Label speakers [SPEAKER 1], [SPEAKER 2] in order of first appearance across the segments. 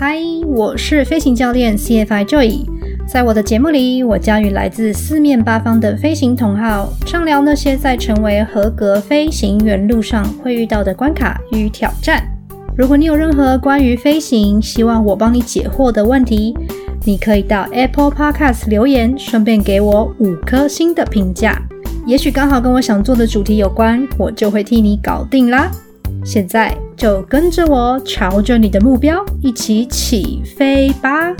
[SPEAKER 1] 嗨，我是飞行教练 CFI Joy。在我的节目里，我将与来自四面八方的飞行同好畅聊那些在成为合格飞行员路上会遇到的关卡与挑战。如果你有任何关于飞行希望我帮你解惑的问题，你可以到 Apple Podcast 留言，顺便给我五颗星的评价。也许刚好跟我想做的主题有关，我就会替你搞定啦。现在就跟着我，朝着你的目标一起起飞吧。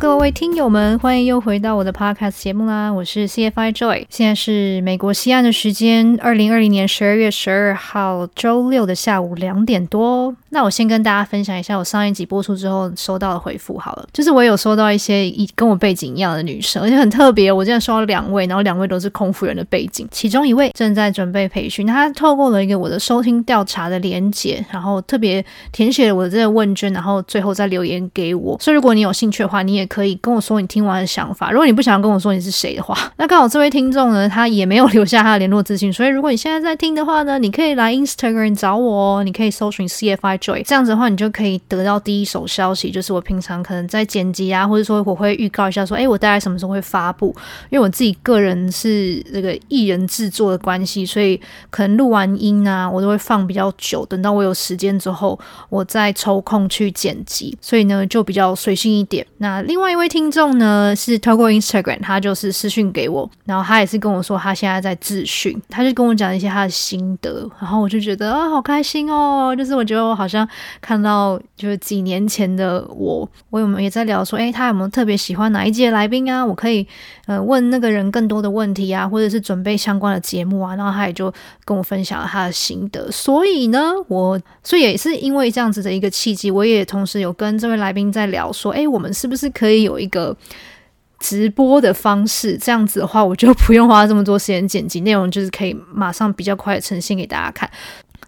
[SPEAKER 1] 各位听友们，欢迎又回到我的 Podcast 节目啦！我是 CFI Joy，现在是美国西岸的时间，二零二零年十二月十二号周六的下午两点多。那我先跟大家分享一下我上一集播出之后收到的回复好了，就是我有收到一些一跟我背景一样的女生，而且很特别，我竟然收到两位，然后两位都是空服员的背景，其中一位正在准备培训，他透过了一个我的收听调查的连接，然后特别填写了我的这个问卷，然后最后再留言给我。所以如果你有兴趣的话，你也可以跟我说你听完的想法。如果你不想跟我说你是谁的话，那刚好这位听众呢，他也没有留下他的联络资讯，所以如果你现在在听的话呢，你可以来 Instagram 找我哦，你可以搜寻 CFI Joy，这样子的话你。就可以得到第一手消息，就是我平常可能在剪辑啊，或者说我会预告一下说，哎，我大概什么时候会发布？因为我自己个人是这个艺人制作的关系，所以可能录完音啊，我都会放比较久，等到我有时间之后，我再抽空去剪辑，所以呢就比较随性一点。那另外一位听众呢是透过 Instagram，他就是私讯给我，然后他也是跟我说他现在在自训，他就跟我讲一些他的心得，然后我就觉得啊好开心哦，就是我觉得我好像看到。就是几年前的我，我有没有也在聊说，哎，他有没有特别喜欢哪一届来宾啊？我可以呃问那个人更多的问题啊，或者是准备相关的节目啊。然后他也就跟我分享了他的心得。所以呢，我所以也是因为这样子的一个契机，我也同时有跟这位来宾在聊说，哎，我们是不是可以有一个直播的方式？这样子的话，我就不用花这么多时间剪辑内容，就是可以马上比较快的呈现给大家看。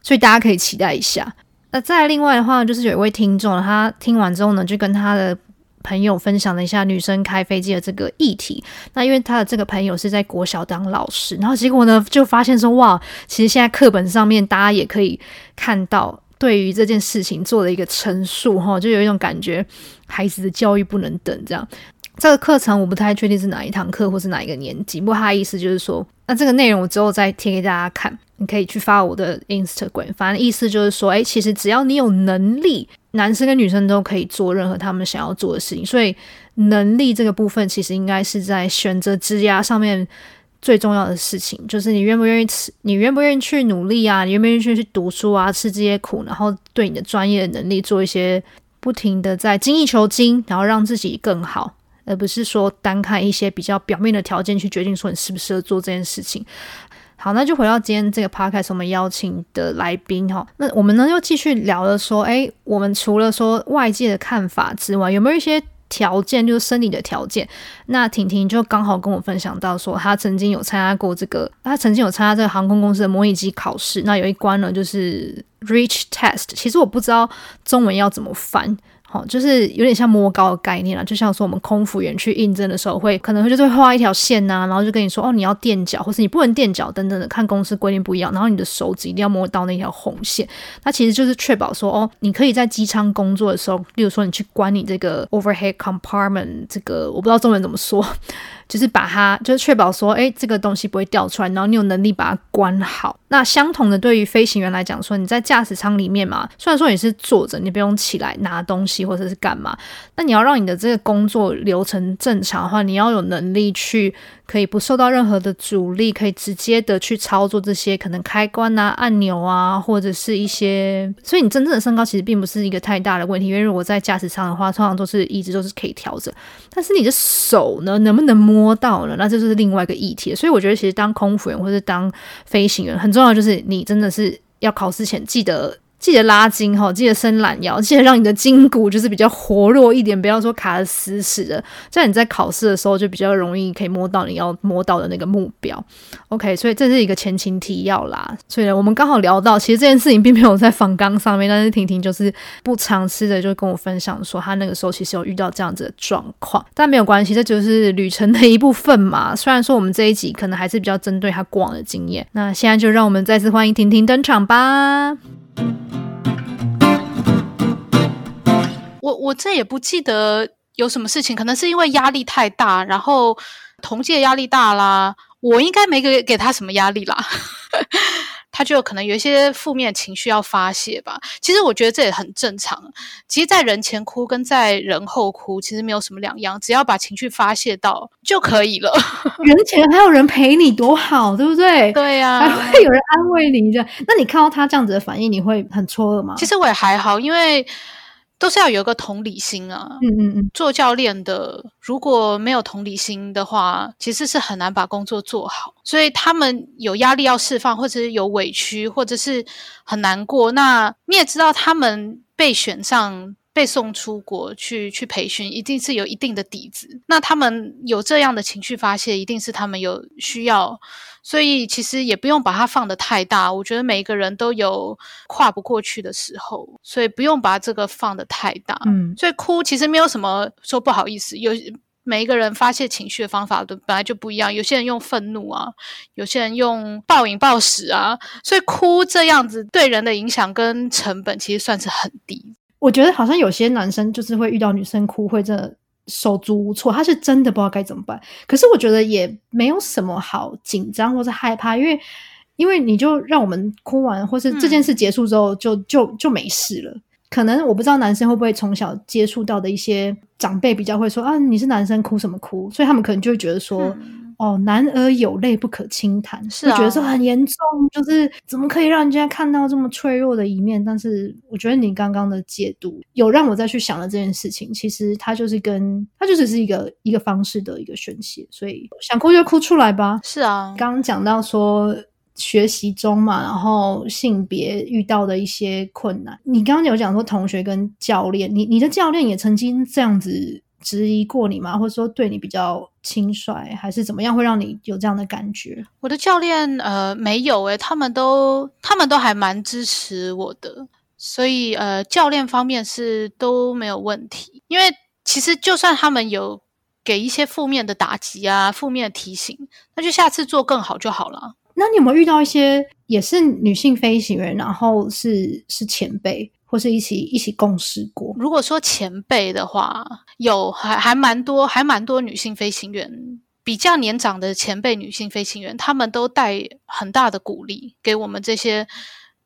[SPEAKER 1] 所以大家可以期待一下。那再另外的话，就是有一位听众，他听完之后呢，就跟他的朋友分享了一下女生开飞机的这个议题。那因为他的这个朋友是在国小当老师，然后结果呢，就发现说，哇，其实现在课本上面大家也可以看到对于这件事情做了一个陈述，哈，就有一种感觉，孩子的教育不能等这样。这个课程我不太确定是哪一堂课或是哪一个年级，不过他的意思就是说，那这个内容我之后再贴给大家看。你可以去发我的 Instagram，反正意思就是说，哎，其实只要你有能力，男生跟女生都可以做任何他们想要做的事情。所以能力这个部分，其实应该是在选择职涯上面最重要的事情，就是你愿不愿意吃，你愿不愿意去努力啊，你愿不愿意去去读书啊，吃这些苦，然后对你的专业能力做一些不停的在精益求精，然后让自己更好，而不是说单看一些比较表面的条件去决定说你适不适合做这件事情。好，那就回到今天这个 podcast，我们邀请的来宾哈，那我们呢又继续聊了说，哎，我们除了说外界的看法之外，有没有一些条件，就是生理的条件？那婷婷就刚好跟我分享到说，她曾经有参加过这个，她曾经有参加这个航空公司的模拟机考试，那有一关呢就是 reach test，其实我不知道中文要怎么翻。好，就是有点像摸高的概念啦，就像说我们空服员去应征的时候，会可能会就是会画一条线呐，然后就跟你说哦，你要垫脚，或是你不能垫脚等等的，看公司规定不一样，然后你的手指一定要摸到那条红线，那其实就是确保说哦，你可以在机舱工作的时候，例如说你去管理这个 overhead compartment，这个我不知道中文怎么说。就是把它，就是确保说，哎，这个东西不会掉出来，然后你有能力把它关好。那相同的，对于飞行员来讲，说你在驾驶舱里面嘛，虽然说你是坐着，你不用起来拿东西或者是干嘛，那你要让你的这个工作流程正常的话，你要有能力去。可以不受到任何的阻力，可以直接的去操作这些可能开关啊、按钮啊，或者是一些。所以你真正的身高其实并不是一个太大的问题，因为如果在驾驶舱的话，通常都是一直都是可以调整。但是你的手呢，能不能摸摸到了？那这就是另外一个议题。所以我觉得，其实当空服员或者当飞行员，很重要就是你真的是要考试前记得。记得拉筋哈，记得伸懒腰，记得让你的筋骨就是比较活络一点，不要说卡的死死的，这样你在考试的时候就比较容易可以摸到你要摸到的那个目标。OK，所以这是一个前情提要啦。所以呢，我们刚好聊到，其实这件事情并没有在仿纲上面，但是婷婷就是不尝试的就跟我分享说，她那个时候其实有遇到这样子的状况，但没有关系，这就是旅程的一部分嘛。虽然说我们这一集可能还是比较针对她过往的经验，那现在就让我们再次欢迎婷婷登场吧。
[SPEAKER 2] 我我这也不记得有什么事情，可能是因为压力太大，然后同届压力大啦，我应该没给给他什么压力啦，他就可能有一些负面情绪要发泄吧。其实我觉得这也很正常。其实，在人前哭跟在人后哭其实没有什么两样，只要把情绪发泄到就可以了。
[SPEAKER 1] 人前还有人陪你，多好，对不对？
[SPEAKER 2] 对呀，
[SPEAKER 1] 还会有人安慰你这样。那你看到他这样子的反应，你会很错愕吗？
[SPEAKER 2] 其实我也还好，因为。都是要有一个同理心啊！
[SPEAKER 1] 嗯嗯嗯，
[SPEAKER 2] 做教练的如果没有同理心的话，其实是很难把工作做好。所以他们有压力要释放，或者是有委屈，或者是很难过。那你也知道，他们被选上、被送出国去去培训，一定是有一定的底子。那他们有这样的情绪发泄，一定是他们有需要。所以其实也不用把它放得太大，我觉得每一个人都有跨不过去的时候，所以不用把这个放得太大。
[SPEAKER 1] 嗯，
[SPEAKER 2] 所以哭其实没有什么说不好意思，有每一个人发泄情绪的方法都本来就不一样，有些人用愤怒啊，有些人用暴饮暴食啊，所以哭这样子对人的影响跟成本其实算是很低。
[SPEAKER 1] 我觉得好像有些男生就是会遇到女生哭会真的。手足无措，他是真的不知道该怎么办。可是我觉得也没有什么好紧张或是害怕，因为因为你就让我们哭完，或是这件事结束之后就就就没事了。可能我不知道男生会不会从小接触到的一些长辈比较会说啊，你是男生哭什么哭？所以他们可能就会觉得说。哦，男儿有泪不可轻弹，
[SPEAKER 2] 是
[SPEAKER 1] 觉得这很严重，就是怎么可以让人家看到这么脆弱的一面？但是我觉得你刚刚的解读有让我再去想了这件事情，其实它就是跟它就只是一个一个方式的一个宣泄，所以想哭就哭出来吧。
[SPEAKER 2] 是啊，
[SPEAKER 1] 刚刚讲到说学习中嘛，然后性别遇到的一些困难，你刚刚有讲说同学跟教练，你你的教练也曾经这样子。质疑过你吗？或者说对你比较轻率，还是怎么样，会让你有这样的感觉？
[SPEAKER 2] 我的教练呃没有诶，他们都他们都还蛮支持我的，所以呃教练方面是都没有问题。因为其实就算他们有给一些负面的打击啊、负面的提醒，那就下次做更好就好了。
[SPEAKER 1] 那你有没有遇到一些也是女性飞行员，然后是是前辈？或是一起一起共事过。
[SPEAKER 2] 如果说前辈的话，有还还蛮多，还蛮多女性飞行员，比较年长的前辈女性飞行员，他们都带很大的鼓励给我们这些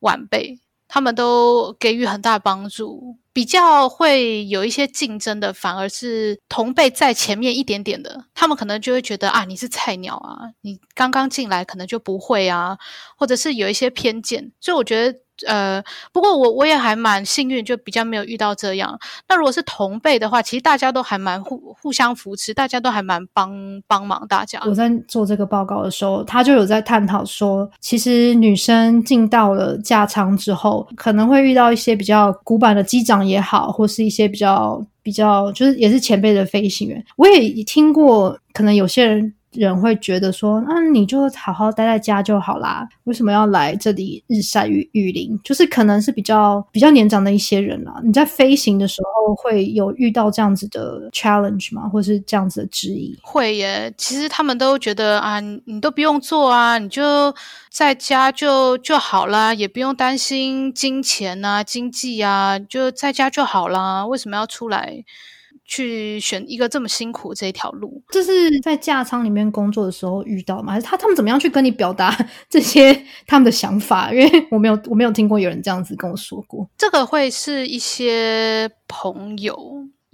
[SPEAKER 2] 晚辈，他们都给予很大帮助。比较会有一些竞争的，反而是同辈在前面一点点的，他们可能就会觉得啊，你是菜鸟啊，你刚刚进来可能就不会啊，或者是有一些偏见。所以我觉得。呃，不过我我也还蛮幸运，就比较没有遇到这样。那如果是同辈的话，其实大家都还蛮互互相扶持，大家都还蛮帮帮忙大家。
[SPEAKER 1] 我在做这个报告的时候，他就有在探讨说，其实女生进到了驾舱之后，可能会遇到一些比较古板的机长也好，或是一些比较比较就是也是前辈的飞行员。我也听过，可能有些人。人会觉得说，那你就好好待在家就好啦，为什么要来这里日晒雨雨淋？就是可能是比较比较年长的一些人啦。你在飞行的时候会有遇到这样子的 challenge 吗？或是这样子的质疑？
[SPEAKER 2] 会耶。其实他们都觉得啊，你都不用做啊，你就在家就就好啦，也不用担心金钱啊、经济啊，就在家就好啦。为什么要出来？去选一个这么辛苦这一条路，
[SPEAKER 1] 这是在架舱里面工作的时候遇到吗？还是他他们怎么样去跟你表达 这些他们的想法？因为 我没有我没有听过有人这样子跟我说过。
[SPEAKER 2] 这个会是一些朋友。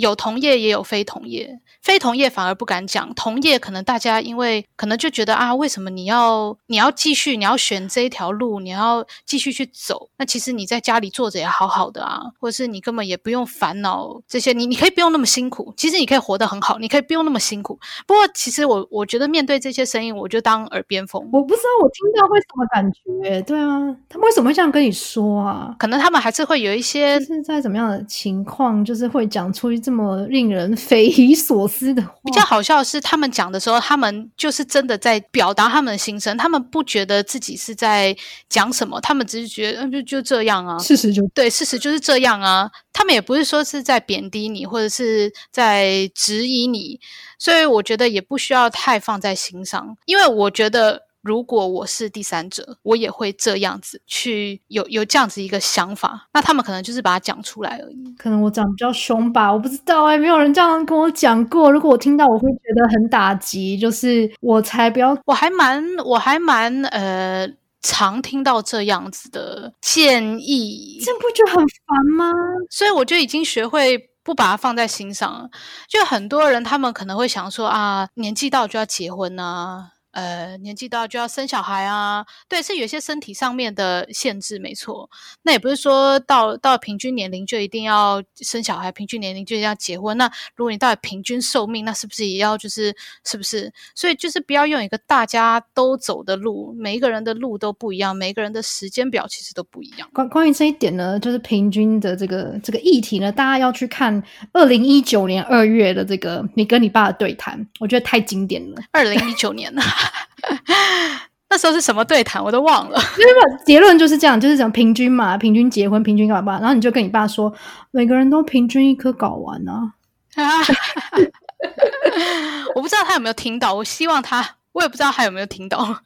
[SPEAKER 2] 有同业也有非同业，非同业反而不敢讲，同业可能大家因为可能就觉得啊，为什么你要你要继续你要选这一条路，你要继续去走？那其实你在家里坐着也好好的啊，或者是你根本也不用烦恼这些，你你可以不用那么辛苦，其实你可以活得很好，你可以不用那么辛苦。不过其实我我觉得面对这些声音，我就当耳边风。
[SPEAKER 1] 我不知道我听到会什么感觉，对啊，他们为什么会这样跟你说啊？
[SPEAKER 2] 可能他们还是会有一些
[SPEAKER 1] 是在怎么样的情况，就是会讲出这么令人匪夷所思的话。
[SPEAKER 2] 比较好笑的是，他们讲的时候，他们就是真的在表达他们的心声，他们不觉得自己是在讲什么，他们只是觉得，嗯，就就这样啊，
[SPEAKER 1] 事实就
[SPEAKER 2] 对，事实就是这样啊。他们也不是说是在贬低你，或者是在质疑你，所以我觉得也不需要太放在心上，因为我觉得。如果我是第三者，我也会这样子去有有这样子一个想法，那他们可能就是把它讲出来而已。
[SPEAKER 1] 可能我长比较凶吧，我不知道哎，没有人这样跟我讲过。如果我听到，我会觉得很打击。就是我才不要，
[SPEAKER 2] 我还蛮我还蛮呃常听到这样子的建议，
[SPEAKER 1] 这不就很烦吗？
[SPEAKER 2] 所以我就已经学会不把它放在心上了。就很多人他们可能会想说啊，年纪到就要结婚啊。呃，年纪大就要生小孩啊，对，是有些身体上面的限制，没错。那也不是说到到平均年龄就一定要生小孩，平均年龄就一定要结婚。那如果你到了平均寿命，那是不是也要就是是不是？所以就是不要用一个大家都走的路，每一个人的路都不一样，每一个人的时间表其实都不一样。
[SPEAKER 1] 关关于这一点呢，就是平均的这个这个议题呢，大家要去看二零一九年二月的这个你跟你爸的对谈，我觉得太经典了。
[SPEAKER 2] 二零一九年。那时候是什么对谈，我都忘了。
[SPEAKER 1] 因为结论就是这样，就是讲平均嘛，平均结婚，平均搞吧。然后你就跟你爸说，每个人都平均一颗睾丸啊。
[SPEAKER 2] 我不知道他有没有听到，我希望他，我也不知道他有没有听到。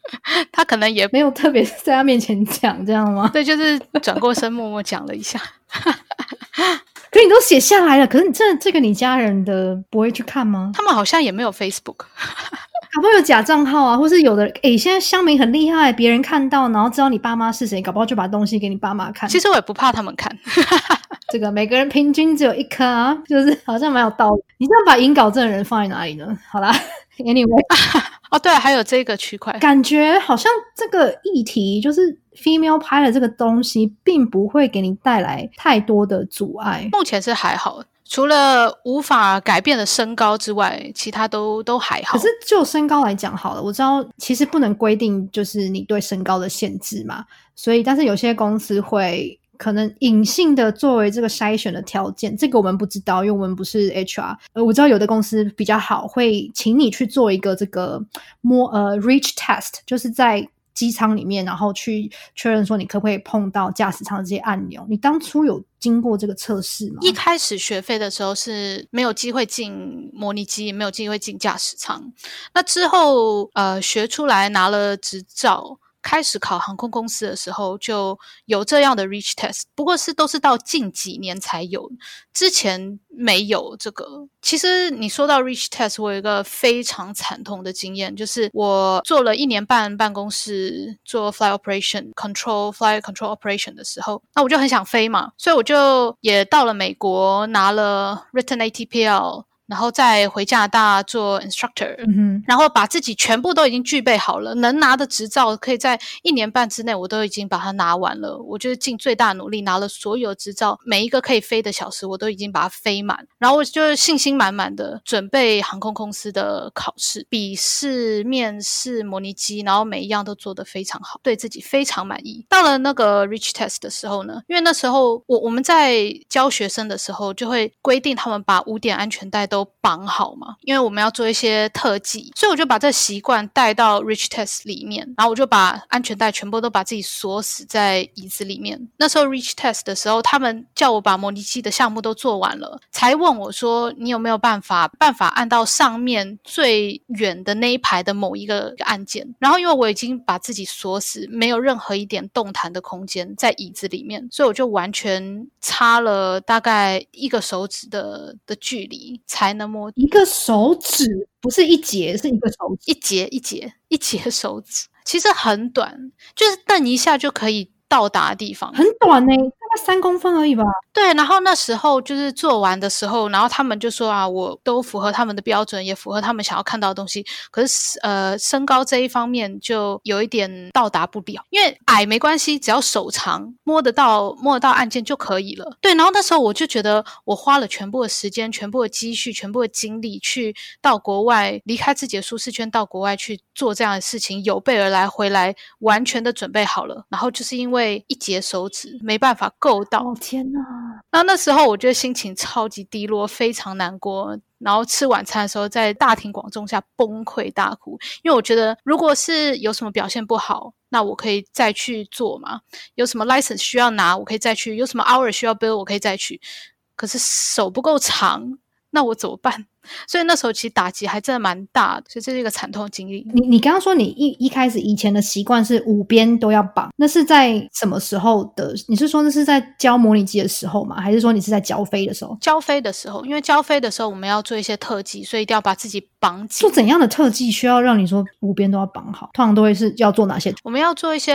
[SPEAKER 2] 他可能也
[SPEAKER 1] 没有特别在他面前讲这样吗？
[SPEAKER 2] 对，就是转过身默默讲了一下。
[SPEAKER 1] 可你都写下来了，可是你这这个你家人的不会去看吗？
[SPEAKER 2] 他们好像也没有 Facebook。
[SPEAKER 1] 搞不好有假账号啊，或是有的诶，现在乡民很厉害，别人看到然后知道你爸妈是谁，搞不好就把东西给你爸妈看。
[SPEAKER 2] 其实我也不怕他们看，
[SPEAKER 1] 这个每个人平均只有一颗啊，就是好像蛮有道理。你这样把引稿证人放在哪里呢？好啦 a n y w a y
[SPEAKER 2] 哦对，还有这个区块，
[SPEAKER 1] 感觉好像这个议题就是 female 拍的这个东西，并不会给你带来太多的阻碍。
[SPEAKER 2] 目前是还好。除了无法改变的身高之外，其他都都还好。
[SPEAKER 1] 可是就身高来讲，好了，我知道其实不能规定就是你对身高的限制嘛。所以，但是有些公司会可能隐性的作为这个筛选的条件，这个我们不知道，因为我们不是 HR。呃，我知道有的公司比较好，会请你去做一个这个摸呃 reach test，就是在。机舱里面，然后去确认说你可不可以碰到驾驶舱的这些按钮。你当初有经过这个测试吗？
[SPEAKER 2] 一开始学飞的时候是没有机会进模拟机，没有机会进驾驶舱。那之后，呃，学出来拿了执照。开始考航空公司的时候就有这样的 reach test，不过是都是到近几年才有，之前没有这个。其实你说到 reach test，我有一个非常惨痛的经验，就是我做了一年半办公室做 fly operation control fly control operation 的时候，那我就很想飞嘛，所以我就也到了美国拿了 written ATPL。然后再回加拿大做 instructor，然后把自己全部都已经具备好了，能拿的执照可以在一年半之内，我都已经把它拿完了。我就是尽最大努力拿了所有执照，每一个可以飞的小时，我都已经把它飞满。然后我就信心满满的准备航空公司的考试、笔试、面试、模拟机，然后每一样都做得非常好，对自己非常满意。到了那个 reach test 的时候呢，因为那时候我我们在教学生的时候，就会规定他们把五点安全带都。都绑好嘛，因为我们要做一些特技，所以我就把这习惯带到 Rich Test 里面，然后我就把安全带全部都把自己锁死在椅子里面。那时候 Rich Test 的时候，他们叫我把模拟器的项目都做完了，才问我说：“你有没有办法办法按到上面最远的那一排的某一个按键？”然后因为我已经把自己锁死，没有任何一点动弹的空间在椅子里面，所以我就完全差了大概一个手指的的距离才。才能摸
[SPEAKER 1] 一个手指，不是一节，是一个手指，
[SPEAKER 2] 一节一节一节手指，其实很短，就是蹬一下就可以到达的地方，
[SPEAKER 1] 很短呢，大三公分而已吧。
[SPEAKER 2] 对，然后那时候就是做完的时候，然后他们就说啊，我都符合他们的标准，也符合他们想要看到的东西。可是呃，身高这一方面就有一点到达不了，因为矮没关系，只要手长，摸得到摸得到按键就可以了。对，然后那时候我就觉得，我花了全部的时间、全部的积蓄、全部的精力去到国外，离开自己的舒适圈，到国外去做这样的事情，有备而来，回来完全的准备好了，然后就是因为一截手指没办法够到，
[SPEAKER 1] 哦天哪！
[SPEAKER 2] 然后那时候我觉得心情超级低落，非常难过。然后吃晚餐的时候，在大庭广众下崩溃大哭，因为我觉得如果是有什么表现不好，那我可以再去做嘛。有什么 license 需要拿，我可以再去；有什么 hour 需要 bill，我可以再去。可是手不够长，那我怎么办？所以那时候其实打击还真的蛮大的，所以这是一个惨痛经历。
[SPEAKER 1] 你你刚刚说你一一开始以前的习惯是五边都要绑，那是在什么时候的？你是说那是在教模拟机的时候吗？还是说你是在教飞的时候？
[SPEAKER 2] 教飞的时候，因为教飞的时候我们要做一些特技，所以一定要把自己绑紧
[SPEAKER 1] 做。怎样的特技需要让你说五边都要绑好？通常都会是要做哪些
[SPEAKER 2] 我们要做一些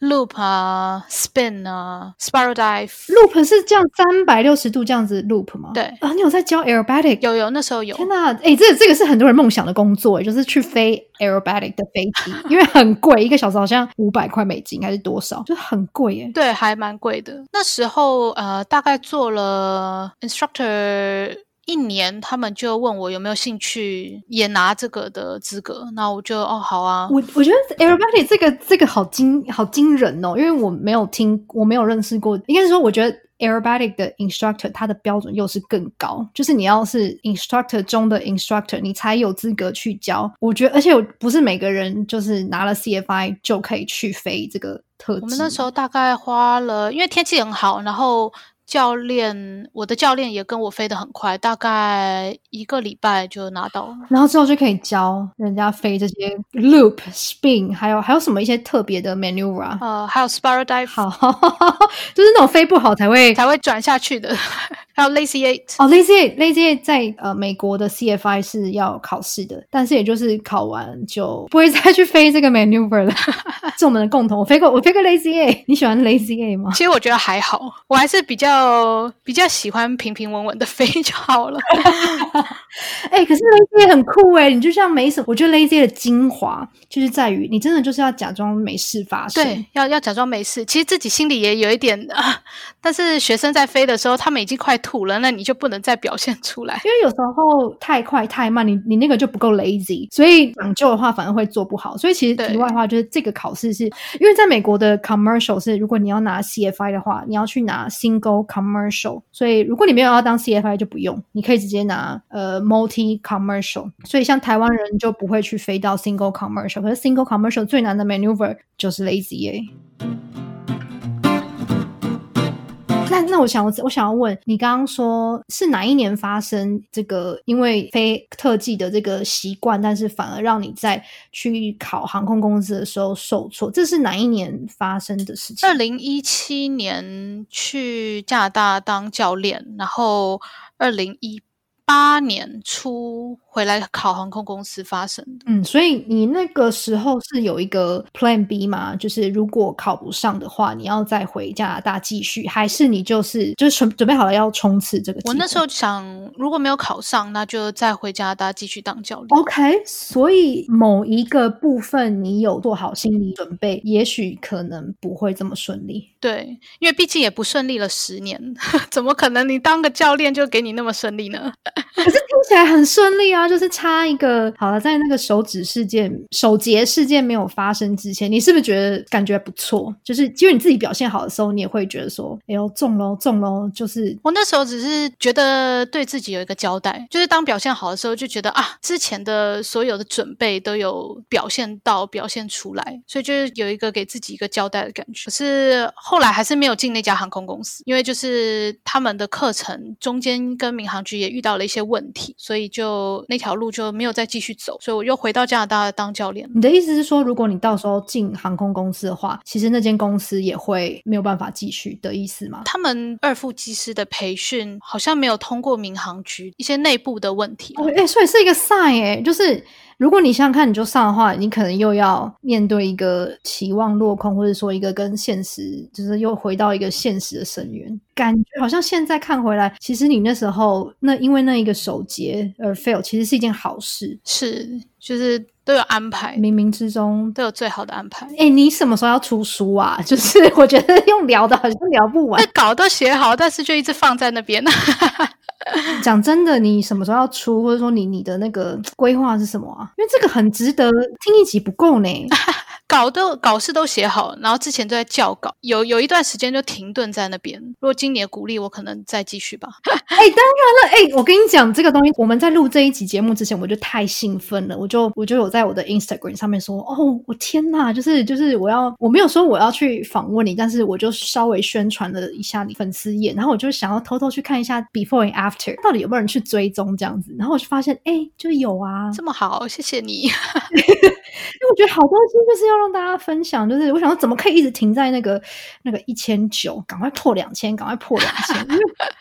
[SPEAKER 2] loop 啊、spin 啊、spiral dive。
[SPEAKER 1] loop 是这样三百六十度这样子 loop 吗？
[SPEAKER 2] 对
[SPEAKER 1] 啊，你有在教 aerobatic？
[SPEAKER 2] 有有，那时候有。
[SPEAKER 1] 天呐，哎、这这个是很多人梦想的工作，就是去飞 aerobatic 的飞机，因为很贵，一个小时好像五百块美金还是多少，就很贵耶。
[SPEAKER 2] 对，还蛮贵的。那时候呃，大概做了 instructor 一年，他们就问我有没有兴趣也拿这个的资格。那我就哦，好啊。
[SPEAKER 1] 我我觉得 aerobatic 这个这个好惊好惊人哦，因为我没有听，我没有认识过，应该是说我觉得。Aerobatic 的 instructor，它的标准又是更高，就是你要是 instructor 中的 instructor，你才有资格去教。我觉得，而且不是每个人就是拿了 CFI 就可以去飞这个特。
[SPEAKER 2] 我们那时候大概花了，因为天气很好，然后教练，我的教练也跟我飞得很快，大概一个礼拜就拿到了。
[SPEAKER 1] 然后之后就可以教人家飞这些 loop、spin，还有还有什么一些特别的 maneuver。
[SPEAKER 2] 呃，还有 spiral dive，
[SPEAKER 1] 好，就是那种飞不好才会
[SPEAKER 2] 才会转下去的。还有 lazy eight，
[SPEAKER 1] 哦，lazy eight，lazy eight 在呃美国的 CFI 是要考试的，但是也就是考完就不会再去飞这个 maneuver 了。是我们的共同，我飞过，我飞过 lazy eight，你喜欢 lazy eight 吗？
[SPEAKER 2] 其实我觉得还好，我还是比较比较喜欢平平稳稳的飞就好了。
[SPEAKER 1] 哎、可是 lazy eight 很酷哎，你就像没什么，我觉得 lazy eight 的精华就是在于你真的就是要假装没事发生。
[SPEAKER 2] 对，要要假装没事，其实自己心里也有一点啊。但是学生在飞的时候，他们已经快吐了，那你就不能再表现出来。
[SPEAKER 1] 因为有时候太快太慢，你你那个就不够 lazy，所以讲究的话反而会做不好。所以其实
[SPEAKER 2] 对
[SPEAKER 1] 题外话就是这个考试是因为在美国的 commercial 是，如果你要拿 CFI 的话，你要去拿 single commercial，所以如果你没有要当 CFI 就不用，你可以直接拿呃 multi commercial。所以像台湾人就不会去飞到 single commercial，可是 single commercial 最难的 maneuver 就是 lazy 耶。那那我想我想要问你，刚刚说是哪一年发生这个？因为非特技的这个习惯，但是反而让你在去考航空公司的时候受挫，这是哪一年发生的事情？
[SPEAKER 2] 二零一七年去加拿大当教练，然后二零一八年初回来考航空公司发生的。
[SPEAKER 1] 嗯，所以你那个时候是有一个 Plan B 吗？就是如果考不上的话，你要再回加拿大继续，还是你就是就是准准备好了要冲刺这个？
[SPEAKER 2] 我那时候想，如果没有考上，那就再回加拿大继续当教练。
[SPEAKER 1] OK，所以某一个部分你有做好心理准备，也许可能不会这么顺利。
[SPEAKER 2] 对，因为毕竟也不顺利了十年，怎么可能你当个教练就给你那么顺利呢？
[SPEAKER 1] 可是听起来很顺利啊，就是差一个好了，在那个手指事件、手节事件没有发生之前，你是不是觉得感觉不错？就是因为你自己表现好的时候，你也会觉得说，哎呦中喽中喽，就是
[SPEAKER 2] 我那时候只是觉得对自己有一个交代，就是当表现好的时候，就觉得啊，之前的所有的准备都有表现到、表现出来，所以就是有一个给自己一个交代的感觉。可是后来还是没有进那家航空公司，因为就是他们的课程中间跟民航局也遇到了一些问题，所以就那条路就没有再继续走，所以我又回到加拿大当教练。
[SPEAKER 1] 你的意思是说，如果你到时候进航空公司的话，其实那间公司也会没有办法继续的意思吗？
[SPEAKER 2] 他们二副机师的培训好像没有通过民航局一些内部的问题啊、
[SPEAKER 1] 哦，哎、所以是一个 sign 哎、就是如果你想想看，你就上的话，你可能又要面对一个期望落空，或者说一个跟现实，就是又回到一个现实的深渊。感觉好像现在看回来，其实你那时候那因为那一个手节而 fail，其实是一件好事，
[SPEAKER 2] 是就是都有安排，
[SPEAKER 1] 冥冥之中
[SPEAKER 2] 都有最好的安排。
[SPEAKER 1] 哎，你什么时候要出书啊？就是我觉得用聊的好像聊不完，
[SPEAKER 2] 稿都写好，但是就一直放在那边。
[SPEAKER 1] 讲真的，你什么时候要出，或者说你你的那个规划是什么啊？因为这个很值得听一集不够呢。
[SPEAKER 2] 稿都稿式都写好了，然后之前都在校稿，有有一段时间就停顿在那边。如果今年鼓励我，可能再继续吧。
[SPEAKER 1] 哎，当然了，哎，我跟你讲这个东西，我们在录这一集节目之前，我就太兴奋了，我就我就有在我的 Instagram 上面说，哦，我天哪，就是就是我要我没有说我要去访问你，但是我就稍微宣传了一下你粉丝页，然后我就想要偷偷去看一下 Before and After 到底有没有人去追踪这样子，然后我就发现，哎，就有啊，
[SPEAKER 2] 这么好，谢谢你。
[SPEAKER 1] 因为我觉得好东西就是要让大家分享，就是我想说怎么可以一直停在那个那个一千九，赶快破两千，赶快破两千。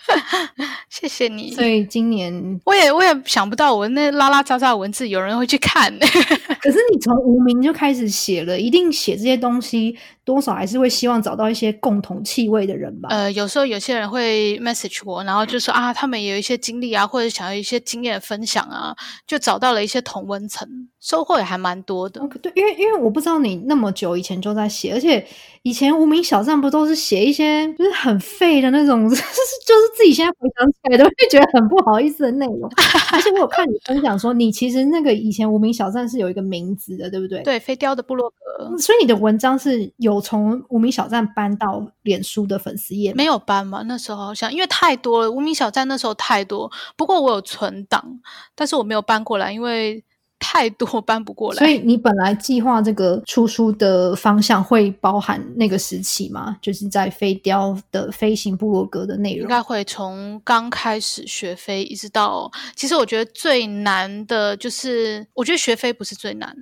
[SPEAKER 2] 谢谢你。
[SPEAKER 1] 所以今年
[SPEAKER 2] 我也我也想不到，我那拉拉杂杂的文字有人会去看。
[SPEAKER 1] 可是你从无名就开始写了，一定写这些东西。多少还是会希望找到一些共同气味的人吧。
[SPEAKER 2] 呃，有时候有些人会 message 我，然后就说啊，他们也有一些经历啊，或者想要一些经验分享啊，就找到了一些同温层，收获也还蛮多的。
[SPEAKER 1] 对，因为因为我不知道你那么久以前就在写，而且以前无名小站不都是写一些就是很废的那种，就是就是自己现在回想起来都会觉得很不好意思的内容。而且我有看你分享说，你其实那个以前无名小站是有一个名字的，对不对？
[SPEAKER 2] 对，飞雕的部落格。
[SPEAKER 1] 所以你的文章是有。从无名小站搬到脸书的粉丝页
[SPEAKER 2] 没有搬吗？那时候好像因为太多了，无名小站那时候太多。不过我有存档，但是我没有搬过来，因为。太多搬不过来，
[SPEAKER 1] 所以你本来计划这个出书的方向会包含那个时期吗？就是在飞雕的飞行部落格的内容，
[SPEAKER 2] 应该会从刚开始学飞一直到，其实我觉得最难的就是，我觉得学飞不是最难，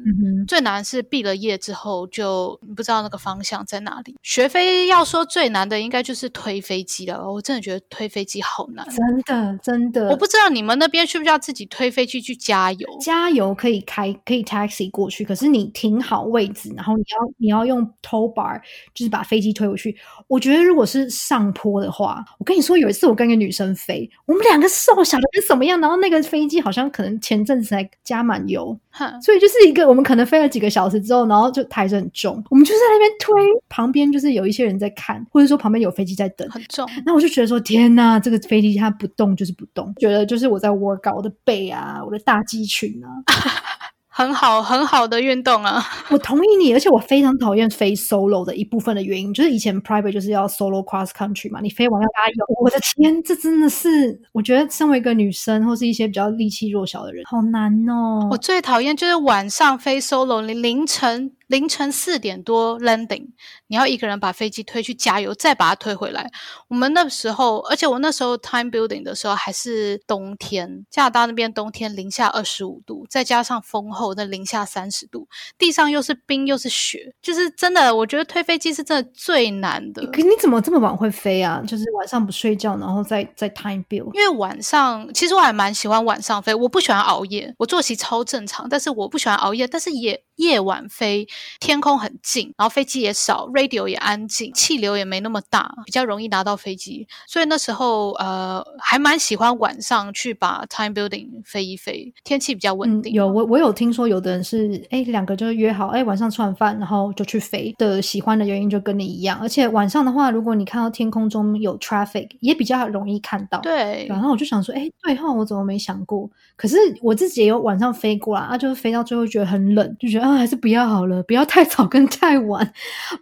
[SPEAKER 2] 最难是毕了业之后就不知道那个方向在哪里。学飞要说最难的，应该就是推飞机了。我真的觉得推飞机好难，
[SPEAKER 1] 真的真的。
[SPEAKER 2] 我不知道你们那边需不需要自己推飞机去加油？
[SPEAKER 1] 加油可以。可以开可以 taxi 过去，可是你停好位置，然后你要你要用 tow bar，就是把飞机推回去。我觉得如果是上坡的话，我跟你说，有一次我跟一个女生飞，我们两个瘦小的跟什么样，然后那个飞机好像可能前阵子才加满油，所以就是一个我们可能飞了几个小时之后，然后就台子很重，我们就在那边推，旁边就是有一些人在看，或者说旁边有飞机在等，
[SPEAKER 2] 很重。
[SPEAKER 1] 那我就觉得说，天呐，这个飞机它不动就是不动，觉得就是我在 work out 我的背啊，我的大肌群啊。
[SPEAKER 2] 很好，很好的运动啊！
[SPEAKER 1] 我同意你，而且我非常讨厌飞 solo 的一部分的原因，就是以前 private 就是要 solo cross country 嘛，你飞完要加油。我的天，这真的是我觉得身为一个女生或是一些比较力气弱小的人，好难哦。
[SPEAKER 2] 我最讨厌就是晚上飞 solo，你凌晨。凌晨四点多 landing，你要一个人把飞机推去加油，再把它推回来。我们那时候，而且我那时候 time building 的时候还是冬天，加拿大那边冬天零下二十五度，再加上风后那零下三十度，地上又是冰又是雪，就是真的，我觉得推飞机是真的最难的。
[SPEAKER 1] 可你怎么这么晚会飞啊？就是晚上不睡觉，然后再再 time build？
[SPEAKER 2] 因为晚上其实我还蛮喜欢晚上飞，我不喜欢熬夜，我作息超正常，但是我不喜欢熬夜，但是也。夜晚飞，天空很静，然后飞机也少，radio 也安静，气流也没那么大，比较容易拿到飞机。所以那时候呃，还蛮喜欢晚上去把 time building 飞一飞，天气比较稳定。
[SPEAKER 1] 有我我有听说有的人是哎两个就是约好哎晚上吃完饭然后就去飞的，喜欢的原因就跟你一样。而且晚上的话，如果你看到天空中有 traffic，也比较容易看到。
[SPEAKER 2] 对。
[SPEAKER 1] 然后我就想说，哎，对哈，我怎么没想过？可是我自己也有晚上飞过来啊，就是飞到最后觉得很冷，就觉得啊。还是不要好了，不要太早跟太晚，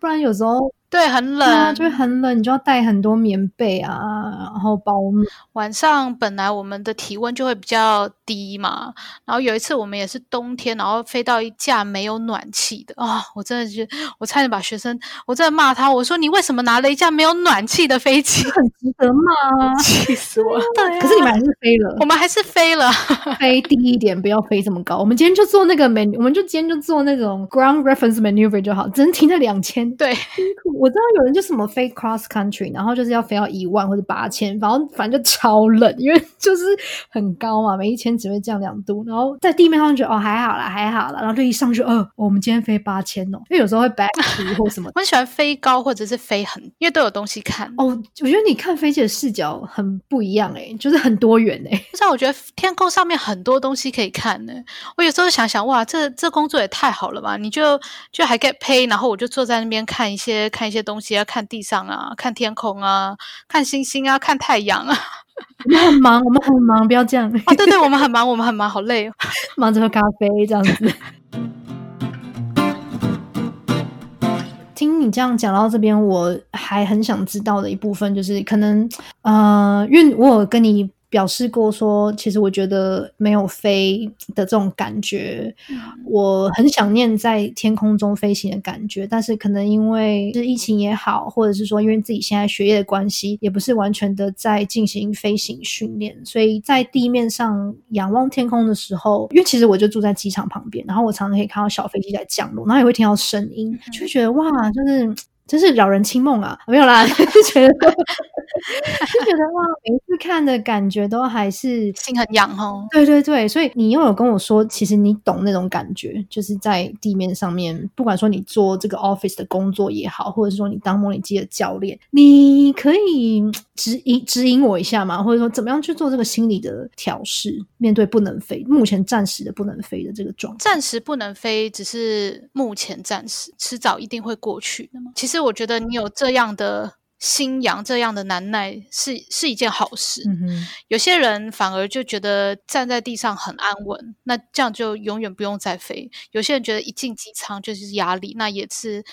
[SPEAKER 1] 不然有时候。
[SPEAKER 2] 对，很冷，啊
[SPEAKER 1] 就会很冷，你就要带很多棉被啊，然后包。
[SPEAKER 2] 晚上本来我们的体温就会比较低嘛，然后有一次我们也是冬天，然后飞到一架没有暖气的啊，我真的觉得我差点把学生，我在骂他，我说你为什么拿了一架没有暖气的飞机？
[SPEAKER 1] 很值得骂，
[SPEAKER 2] 气死我了！
[SPEAKER 1] 可是你们还是飞了，
[SPEAKER 2] 我们还是飞了，
[SPEAKER 1] 飞低一点，不要飞这么高。我们今天就做那个 man，我们就今天就做那种 ground reference maneuver 就好，只能停在两千，
[SPEAKER 2] 对，
[SPEAKER 1] 辛苦。我知道有人就什么飞 cross country，然后就是要飞到一万或者八千，然后反正就超冷，因为 就是很高嘛，每一千只会降两度，然后在地面上觉得哦还好啦，还好啦，然后就一上去，哦，我们今天飞八千哦，因为有时候会 back 或什么。
[SPEAKER 2] 我很喜欢飞高或者是飞很，因为都有东西看。
[SPEAKER 1] 哦，我觉得你看飞机的视角很不一样诶，就是很多元诶。
[SPEAKER 2] 不是，我觉得天空上面很多东西可以看呢。我有时候想想，哇，这这工作也太好了吧！你就就还 get pay，然后我就坐在那边看一些看一些东西啊，看地上啊，看天空啊，看星星啊，看太阳啊。
[SPEAKER 1] 我们很忙，我们很忙，不要这样。
[SPEAKER 2] 啊，对对，我们很忙，我们很忙，好累哦，
[SPEAKER 1] 忙着喝咖啡这样子。听你这样讲到这边，我还很想知道的一部分就是，可能呃，因为我有跟你。表示过说，其实我觉得没有飞的这种感觉，我很想念在天空中飞行的感觉。但是可能因为是疫情也好，或者是说因为自己现在学业的关系，也不是完全的在进行飞行训练，所以在地面上仰望天空的时候，因为其实我就住在机场旁边，然后我常常可以看到小飞机在降落，然后也会听到声音，就会觉得哇，就是真是扰人清梦啊！没有啦，就觉得。就觉得哇，每次看的感觉都还是
[SPEAKER 2] 心很痒哦。
[SPEAKER 1] 对对对，所以你又有跟我说，其实你懂那种感觉，就是在地面上面，不管说你做这个 office 的工作也好，或者是说你当模拟机的教练，你可以指引指引我一下吗？或者说怎么样去做这个心理的调试，面对不能飞，目前暂时的不能飞的这个状态，
[SPEAKER 2] 暂时不能飞，只是目前暂时，迟早一定会过去的嘛。其实我觉得你有这样的。心阳这样的难耐是是一件好事。有些人反而就觉得站在地上很安稳，那这样就永远不用再飞。有些人觉得一进机舱就是压力，那也是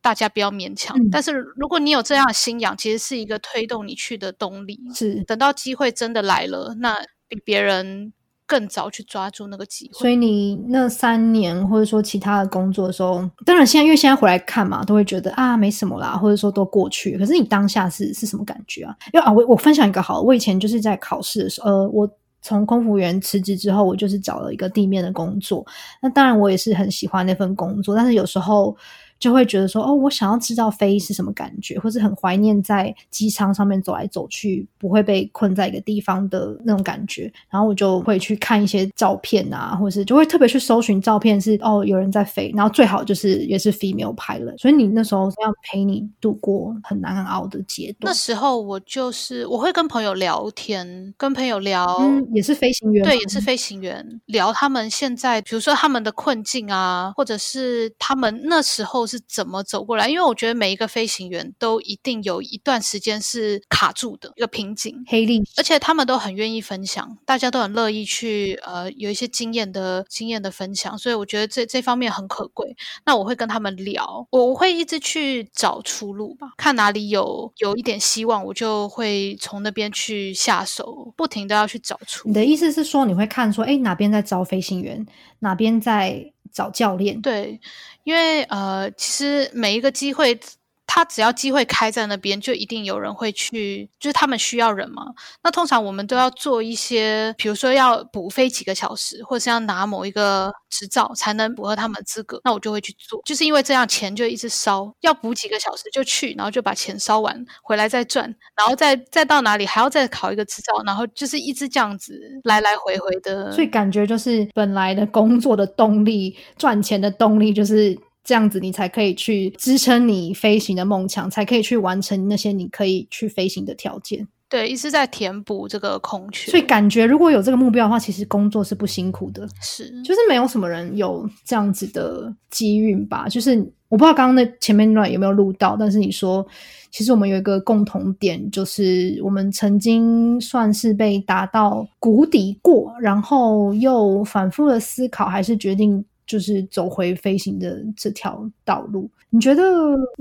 [SPEAKER 2] 大家不要勉强。但是如果你有这样的心养，其实是一个推动你去的动力。
[SPEAKER 1] 是
[SPEAKER 2] 等到机会真的来了，那比别人。更早去抓住那个机会，
[SPEAKER 1] 所以你那三年或者说其他的工作的时候，当然现在因为现在回来看嘛，都会觉得啊没什么啦，或者说都过去。可是你当下是是什么感觉啊？因为啊，我我分享一个好，我以前就是在考试的时候，呃，我从空服员辞职之后，我就是找了一个地面的工作。那当然我也是很喜欢那份工作，但是有时候。就会觉得说，哦，我想要知道飞是什么感觉，或是很怀念在机舱上面走来走去，不会被困在一个地方的那种感觉。然后我就会去看一些照片啊，或者是就会特别去搜寻照片，是哦有人在飞，然后最好就是也是 female 拍了。所以你那时候要陪你度过很难熬的阶段。
[SPEAKER 2] 那时候我就是我会跟朋友聊天，跟朋友聊，嗯
[SPEAKER 1] 也是飞行员，
[SPEAKER 2] 对，也是飞行员，聊他们现在，比如说他们的困境啊，或者是他们那时候。是怎么走过来？因为我觉得每一个飞行员都一定有一段时间是卡住的一个瓶颈，
[SPEAKER 1] 黑历史，
[SPEAKER 2] 而且他们都很愿意分享，大家都很乐意去呃有一些经验的经验的分享，所以我觉得这这方面很可贵。那我会跟他们聊，我会一直去找出路吧，看哪里有有一点希望，我就会从那边去下手，不停的要去找出。
[SPEAKER 1] 你的意思是说，你会看说，哎，哪边在招飞行员，哪边在？找教练，
[SPEAKER 2] 对，因为呃，其实每一个机会。他只要机会开在那边，就一定有人会去，就是他们需要人嘛。那通常我们都要做一些，比如说要补飞几个小时，或是要拿某一个执照才能符合他们资格，那我就会去做。就是因为这样钱就一直烧，要补几个小时就去，然后就把钱烧完，回来再赚，然后再再到哪里还要再考一个执照，然后就是一直这样子来来回回的。
[SPEAKER 1] 所以感觉就是本来的工作的动力、赚钱的动力就是。这样子，你才可以去支撑你飞行的梦想，才可以去完成那些你可以去飞行的条件。
[SPEAKER 2] 对，一直在填补这个空缺。
[SPEAKER 1] 所以感觉，如果有这个目标的话，其实工作是不辛苦的。
[SPEAKER 2] 是，
[SPEAKER 1] 就是没有什么人有这样子的机运吧。就是我不知道刚刚那前面那段有没有录到，但是你说，其实我们有一个共同点，就是我们曾经算是被打到谷底过，然后又反复的思考，还是决定。就是走回飞行的这条道路，你觉得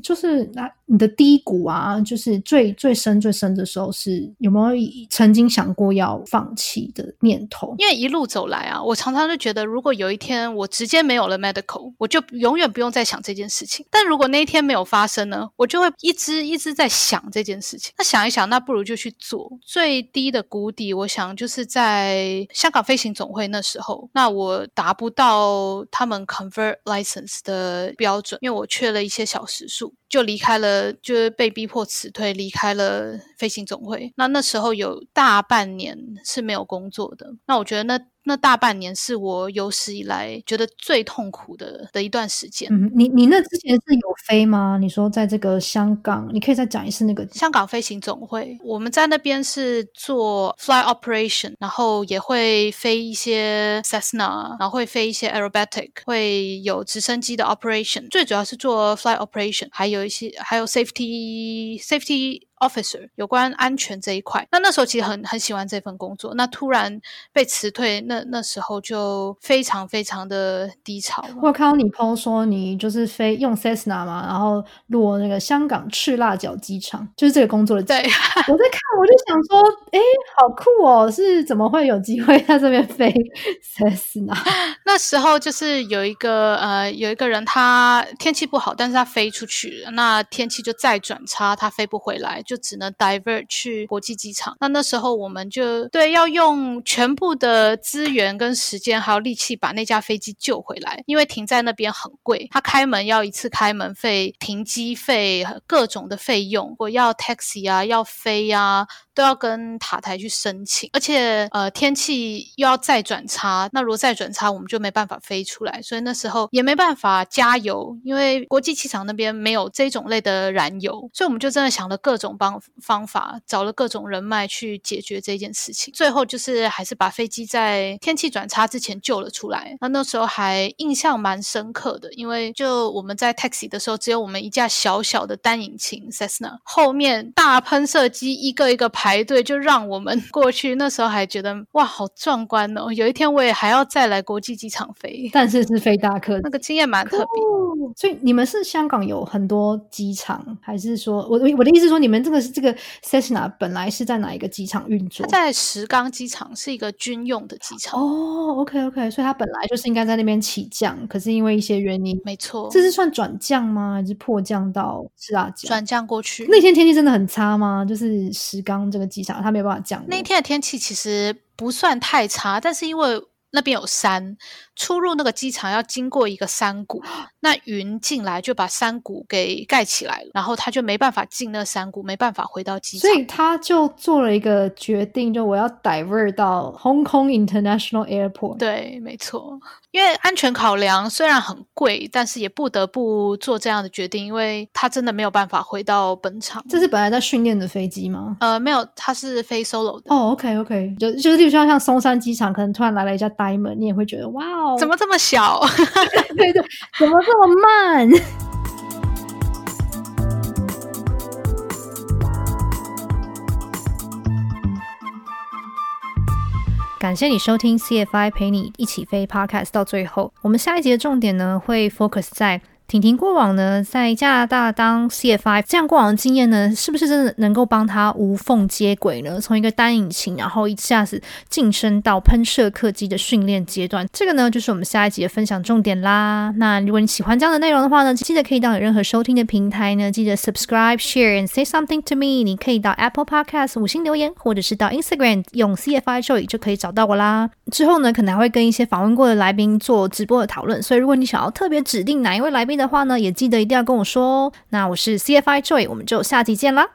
[SPEAKER 1] 就是那你的低谷啊，就是最最深最深的时候，是有没有曾经想过要放弃的念头？
[SPEAKER 2] 因为一路走来啊，我常常就觉得，如果有一天我直接没有了 medical，我就永远不用再想这件事情。但如果那一天没有发生呢，我就会一直一直在想这件事情。那想一想，那不如就去做。最低的谷底，我想就是在香港飞行总会那时候，那我达不到。他们 convert license 的标准，因为我缺了一些小时数。就离开了，就是被逼迫辞退，离开了飞行总会。那那时候有大半年是没有工作的。那我觉得那。那大半年是我有史以来觉得最痛苦的的一段时间。
[SPEAKER 1] 嗯，你你那之前是有飞吗？你说在这个香港，你可以再讲一次那个
[SPEAKER 2] 香港飞行总会，我们在那边是做 fly operation，然后也会飞一些 Cessna，然后会飞一些 aerobatic，会有直升机的 operation，最主要是做 fly operation，还有一些还有 safety safety。 officer 有关安全这一块，那那时候其实很很喜欢这份工作，那突然被辞退，那那时候就非常非常的低潮。
[SPEAKER 1] 我看到你 PO 说你就是飞用 Cessna 嘛，然后落那个香港赤辣角机场，就是这个工作的。
[SPEAKER 2] 对，
[SPEAKER 1] 我在看，我就想说，哎，好酷哦，是怎么会有机会在这边飞 Cessna？
[SPEAKER 2] 那时候就是有一个呃，有一个人他天气不好，但是他飞出去了，那天气就再转差，他飞不回来。就只能 divert 去国际机场。那那时候我们就对要用全部的资源跟时间还有力气把那架飞机救回来，因为停在那边很贵，它开门要一次开门费、停机费、各种的费用，我要 taxi 啊，要飞啊。都要跟塔台去申请，而且呃天气又要再转差，那如果再转差，我们就没办法飞出来，所以那时候也没办法加油，因为国际机场那边没有这种类的燃油，所以我们就真的想了各种方方法，找了各种人脉去解决这件事情，最后就是还是把飞机在天气转差之前救了出来。那那时候还印象蛮深刻的，因为就我们在 taxi 的时候，只有我们一架小小的单引擎 Cessna，后面大喷射机一个一个排。排队就让我们过去，那时候还觉得哇，好壮观哦！有一天我也还要再来国际机场飞，
[SPEAKER 1] 但是是飞大客，
[SPEAKER 2] 那个经验蛮特别。
[SPEAKER 1] 所以你们是香港有很多机场，还是说我我的意思说，你们这个是这个 Cessna 本来是在哪一个机场运作？
[SPEAKER 2] 它在石冈机场，是一个军用的机场。
[SPEAKER 1] 哦，OK OK，所以它本来就是应该在那边起降，可是因为一些原因，
[SPEAKER 2] 没错，
[SPEAKER 1] 这是算转降吗？还是迫降到赤辣角？
[SPEAKER 2] 转降过去。
[SPEAKER 1] 那天天气真的很差吗？就是石冈这个机场，它没有办法降。
[SPEAKER 2] 那天的天气其实不算太差，但是因为那边有山。出入那个机场要经过一个山谷，那云进来就把山谷给盖起来了，然后他就没办法进那山谷，没办法回到机
[SPEAKER 1] 场，所以他就做了一个决定，就我要 divert 到 Hong Kong International Airport。
[SPEAKER 2] 对，没错，因为安全考量虽然很贵，但是也不得不做这样的决定，因为他真的没有办法回到本场。
[SPEAKER 1] 这是本来在训练的飞机吗？
[SPEAKER 2] 呃，没有，它是飞 solo 的。
[SPEAKER 1] 哦，OK OK，就就是，就像像松山机场，可能突然来了一架 Diamond，你也会觉得哇哦。
[SPEAKER 2] 怎么这么小？
[SPEAKER 1] 对对，怎么这么慢？感谢你收听 CFI 陪你一起飞 Podcast 到最后，我们下一集的重点呢会 focus 在。婷婷过往呢，在加拿大当 CFI，这样过往的经验呢，是不是真的能够帮他无缝接轨呢？从一个单引擎，然后一下子晋升到喷射客机的训练阶段，这个呢，就是我们下一集的分享重点啦。那如果你喜欢这样的内容的话呢，记得可以到有任何收听的平台呢，记得 subscribe、share and say something to me。你可以到 Apple Podcast 五星留言，或者是到 Instagram 用 CFI Joy 就可以找到我啦。之后呢，可能还会跟一些访问过的来宾做直播的讨论，所以如果你想要特别指定哪一位来宾，的话呢，也记得一定要跟我说哦。那我是 CFI Joy，我们就下期见啦。